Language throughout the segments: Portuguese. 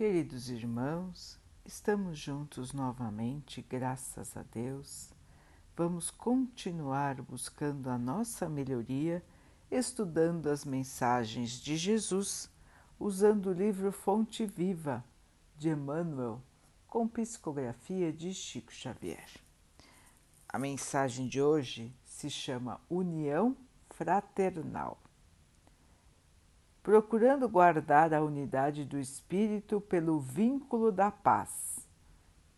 Queridos irmãos, estamos juntos novamente, graças a Deus. Vamos continuar buscando a nossa melhoria, estudando as mensagens de Jesus, usando o livro Fonte Viva de Emmanuel, com psicografia de Chico Xavier. A mensagem de hoje se chama União Fraternal procurando guardar a unidade do espírito pelo vínculo da paz.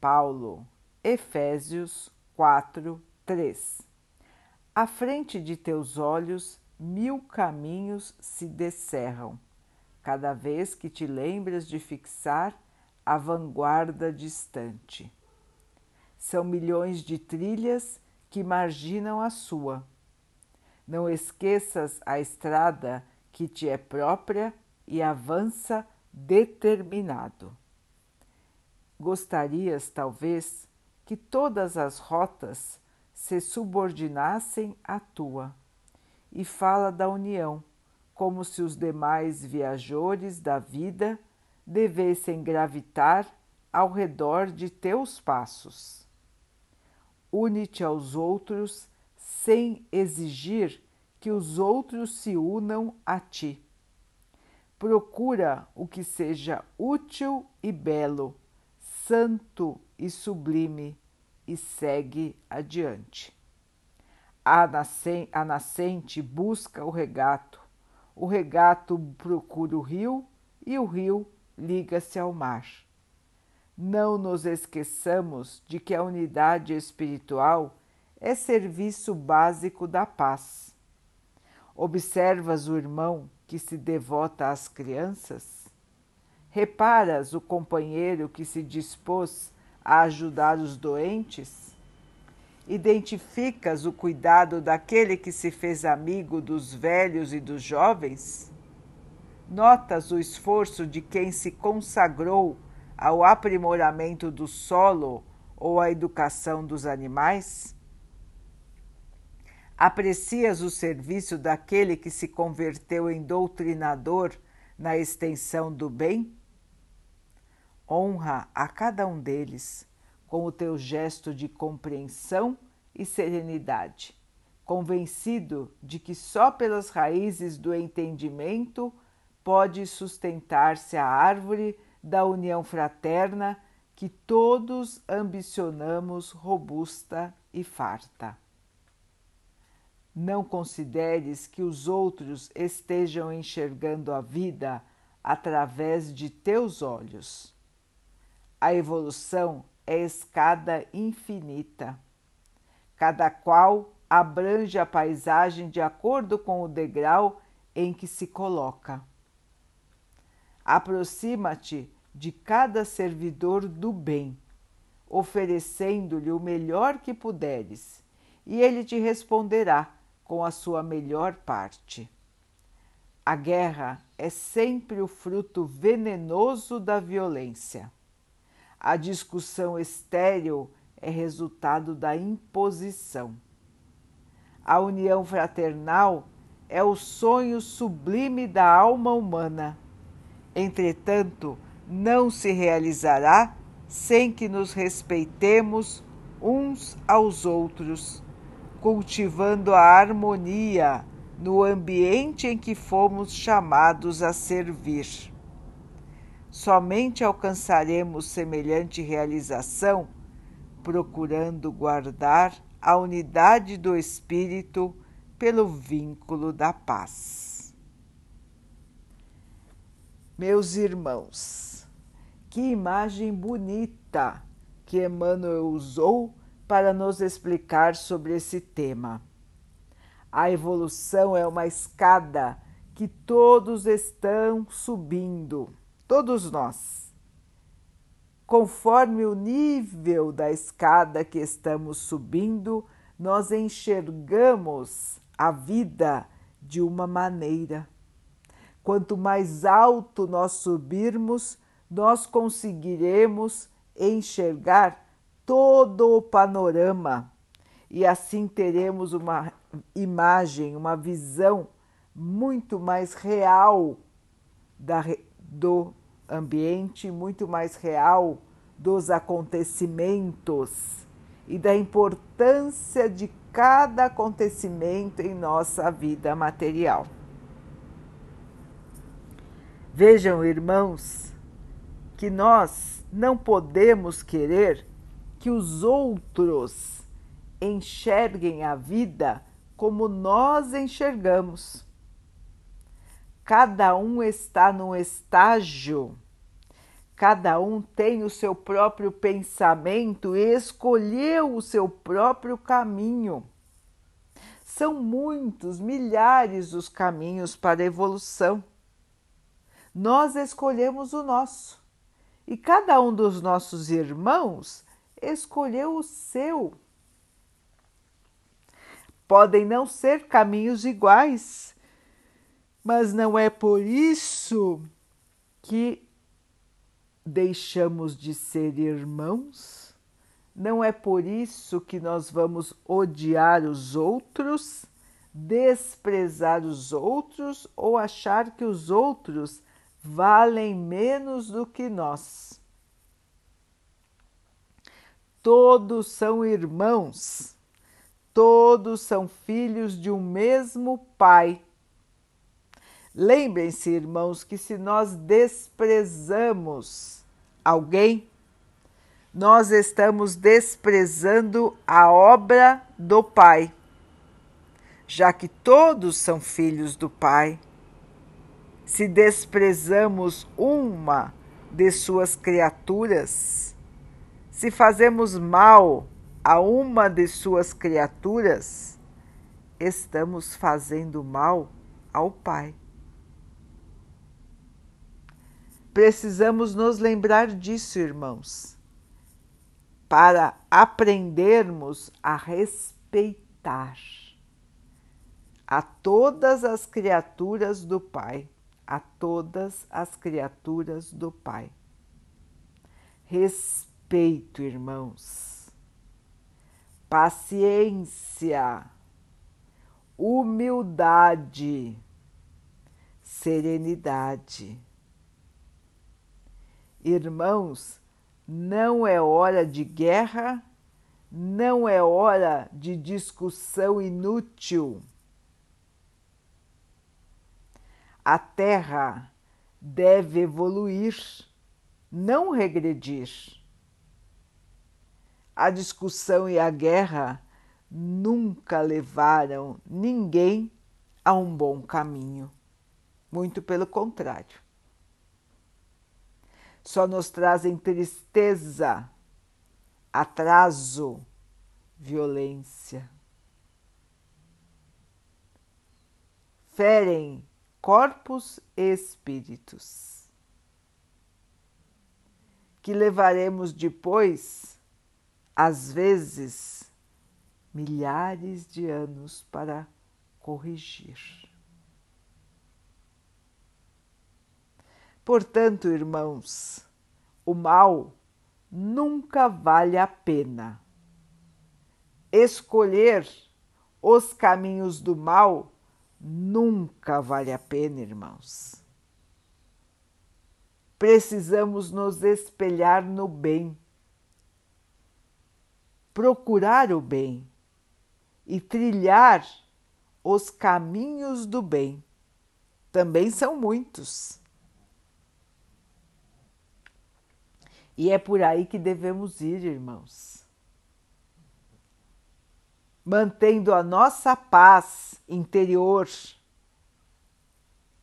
Paulo, Efésios 4, 3. À frente de teus olhos, mil caminhos se descerram, cada vez que te lembras de fixar a vanguarda distante. São milhões de trilhas que marginam a sua. Não esqueças a estrada que te é própria e avança determinado. Gostarias, talvez, que todas as rotas se subordinassem à tua, e fala da união, como se os demais viajores da vida devessem gravitar ao redor de teus passos. Une-te aos outros sem exigir que os outros se unam a ti. Procura o que seja útil e belo, santo e sublime, e segue adiante. A, nascente busca o regato, o regato procura o rio e o rio liga-se ao mar. Não nos esqueçamos de que a unidade espiritual é serviço básico da paz Observas o irmão que se devota às crianças? Reparas o companheiro que se dispôs a ajudar os doentes? Identificas o cuidado daquele que se fez amigo dos velhos e dos jovens? Notas o esforço de quem se consagrou ao aprimoramento do solo ou à educação dos animais? Aprecias o serviço daquele que se converteu em doutrinador na extensão do bem? Honra a cada um deles com o teu gesto de compreensão e serenidade, convencido de que só pelas raízes do entendimento pode sustentar-se a árvore da união fraterna que todos ambicionamos robusta e farta. Não consideres que os outros estejam enxergando a vida através de teus olhos. A evolução é escada infinita. Cada qual abrange a paisagem de acordo com o degrau em que se coloca. Aproxima-te de cada servidor do bem, oferecendo-lhe o melhor que puderes, e ele te responderá com a sua melhor parte. A guerra é sempre o fruto venenoso da violência. A discussão estéril é resultado da imposição. A união fraternal é o sonho sublime da alma humana. Entretanto, não se realizará sem que nos respeitemos uns aos outros cultivando a harmonia no ambiente em que fomos chamados a servir. Somente alcançaremos semelhante realização procurando guardar a unidade do espírito pelo vínculo da paz. Meus irmãos, que imagem bonita que Emmanuel usou para nos explicar sobre esse tema. A evolução é uma escada que todos estão subindo, todos nós. Conforme o nível da escada que estamos subindo, nós enxergamos a vida de uma maneira. Quanto mais alto nós subirmos, nós conseguiremos enxergar todo o panorama e assim teremos uma imagem, uma visão muito mais real da, do ambiente muito mais real dos acontecimentos e da importância de cada acontecimento em nossa vida material. Vejam, irmãos, que nós não podemos querer que os outros enxerguem a vida como nós enxergamos. Cada um está num estágio, cada um tem o seu próprio pensamento e escolheu o seu próprio caminho. São muitos, milhares os caminhos para a evolução. Nós escolhemos o nosso e cada um dos nossos irmãos escolheu o seu. Podem não ser caminhos iguais, mas não é por isso que deixamos de ser irmãos, não é por isso que nós vamos odiar os outros, desprezar os outros ou achar que os outros valem menos do que nós. Todos são irmãos, todos são filhos de um mesmo Pai. Lembrem-se, irmãos, que se nós desprezamos alguém, nós estamos desprezando a obra do Pai, já que todos são filhos do Pai. Se desprezamos uma de suas criaturas, se fazemos mal a uma de suas criaturas, estamos fazendo mal ao Pai. Precisamos nos lembrar disso, irmãos, para aprendermos a respeitar a todas as criaturas do Pai, a todas as criaturas do Pai. Respeito respeito, irmãos, paciência, humildade, serenidade. Irmãos, não é hora de guerra, não é hora de discussão inútil. A Terra deve evoluir, não regredir a discussão e a guerra nunca levaram ninguém a um bom caminho. Muito pelo contrário. Só nos trazem tristeza, atraso, violência. Ferem corpos e espíritos, que levaremos depois às vezes, milhares de anos para corrigir. Portanto, irmãos, o mal nunca vale a pena. Escolher os caminhos do mal nunca vale a pena, irmãos. Precisamos nos espelhar no bem procurar o bem e trilhar os caminhos do bem. Também são muitos. E é por aí que devemos ir, irmãos. Mantendo a nossa paz interior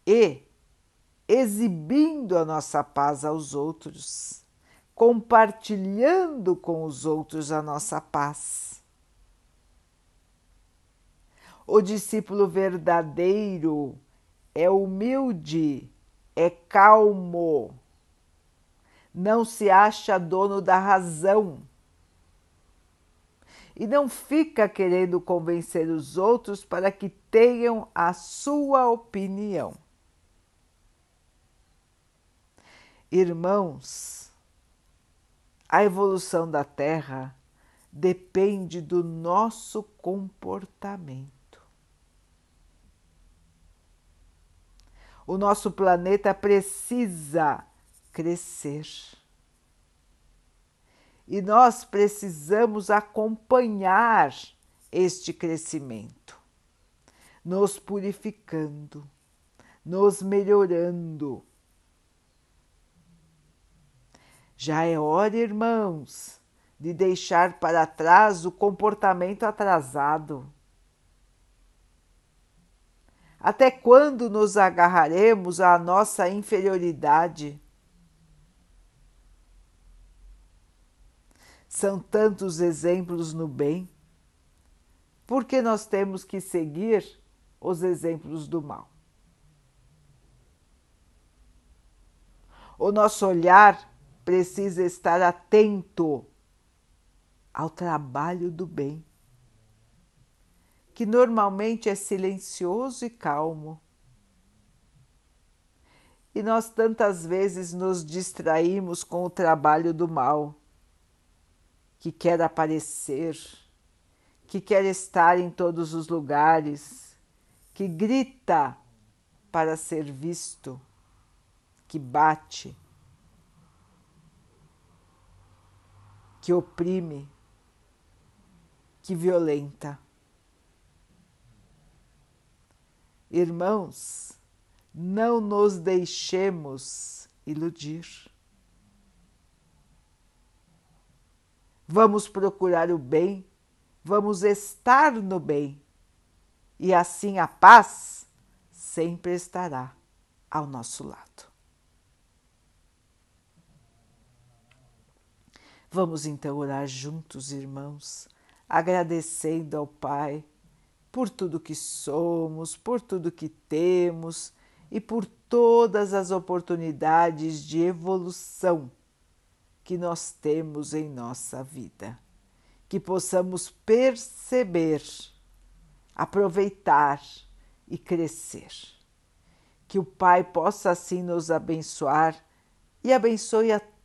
e exibindo a nossa paz aos outros compartilhando com os outros a nossa paz. O discípulo verdadeiro é humilde, é calmo, não se acha dono da razão e não fica querendo convencer os outros para que tenham a sua opinião. Irmãos, a evolução da Terra depende do nosso comportamento. O nosso planeta precisa crescer. E nós precisamos acompanhar este crescimento, nos purificando, nos melhorando. Já é hora, irmãos, de deixar para trás o comportamento atrasado. Até quando nos agarraremos à nossa inferioridade? São tantos exemplos no bem. Por que nós temos que seguir os exemplos do mal? O nosso olhar precisa estar atento ao trabalho do bem, que normalmente é silencioso e calmo. E nós tantas vezes nos distraímos com o trabalho do mal que quer aparecer, que quer estar em todos os lugares, que grita para ser visto, que bate, que oprime, que violenta. Irmãos, não nos deixemos iludir. vamos procurar o bem, vamos estar no bem, e assim a paz sempre estará ao nosso lado. Vamos então orar juntos, irmãos, agradecendo ao Pai por tudo que somos, por tudo que temos e por todas as oportunidades de evolução que nós temos em nossa vida, que possamos perceber, aproveitar e crescer. Que o Pai possa assim nos abençoar e abençoe a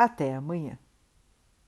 Até amanhã.